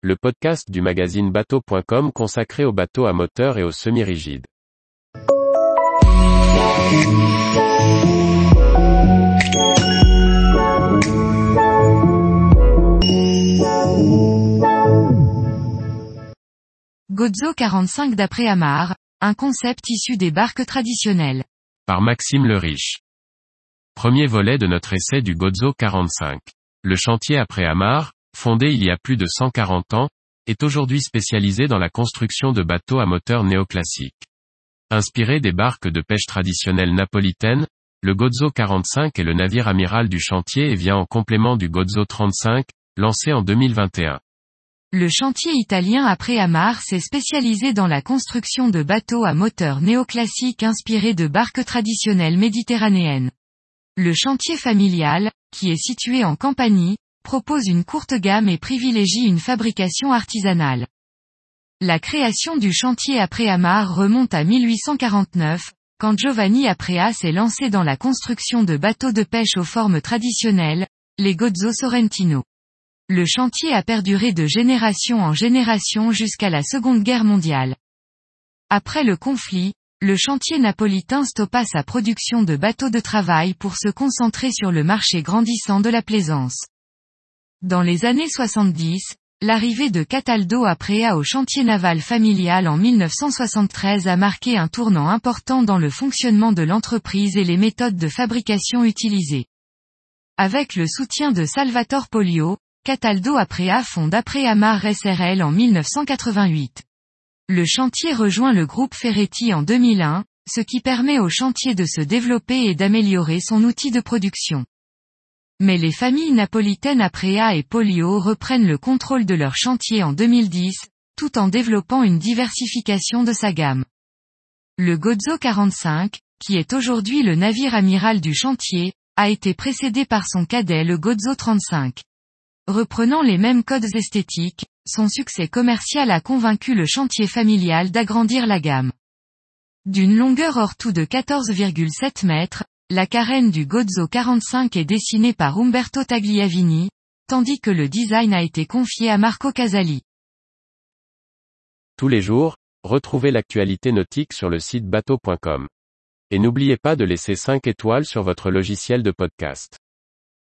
le podcast du magazine bateau.com consacré aux bateaux à moteur et aux semi-rigides. Gozo 45 d'après Amar, un concept issu des barques traditionnelles. Par Maxime le Riche. Premier volet de notre essai du Gozo 45. Le chantier après Amar, fondé il y a plus de 140 ans, est aujourd'hui spécialisé dans la construction de bateaux à moteur néoclassique. Inspiré des barques de pêche traditionnelles napolitaines, le Gozo 45 est le navire amiral du chantier et vient en complément du Gozo 35, lancé en 2021. Le chantier italien après Amar s'est spécialisé dans la construction de bateaux à moteur néoclassique inspirés de barques traditionnelles méditerranéennes. Le chantier familial, qui est situé en Campanie, propose une courte gamme et privilégie une fabrication artisanale. La création du chantier après Amar remonte à 1849, quand Giovanni Aprea s'est lancé dans la construction de bateaux de pêche aux formes traditionnelles, les Gozzo Sorrentino. Le chantier a perduré de génération en génération jusqu'à la Seconde Guerre mondiale. Après le conflit, le chantier napolitain stoppa sa production de bateaux de travail pour se concentrer sur le marché grandissant de la plaisance. Dans les années 70, l'arrivée de Cataldo Aprea au chantier naval familial en 1973 a marqué un tournant important dans le fonctionnement de l'entreprise et les méthodes de fabrication utilisées. Avec le soutien de Salvatore Polio, Cataldo Aprea fonde Amar SRL en 1988. Le chantier rejoint le groupe Ferretti en 2001, ce qui permet au chantier de se développer et d'améliorer son outil de production. Mais les familles napolitaines Aprea et Polio reprennent le contrôle de leur chantier en 2010, tout en développant une diversification de sa gamme. Le Gozo 45, qui est aujourd'hui le navire amiral du chantier, a été précédé par son cadet le Gozo 35. Reprenant les mêmes codes esthétiques, son succès commercial a convaincu le chantier familial d'agrandir la gamme. D'une longueur hors tout de 14,7 mètres, la carène du Gozzo 45 est dessinée par Umberto Tagliavini, tandis que le design a été confié à Marco Casali. Tous les jours, retrouvez l'actualité nautique sur le site bateau.com. Et n'oubliez pas de laisser 5 étoiles sur votre logiciel de podcast.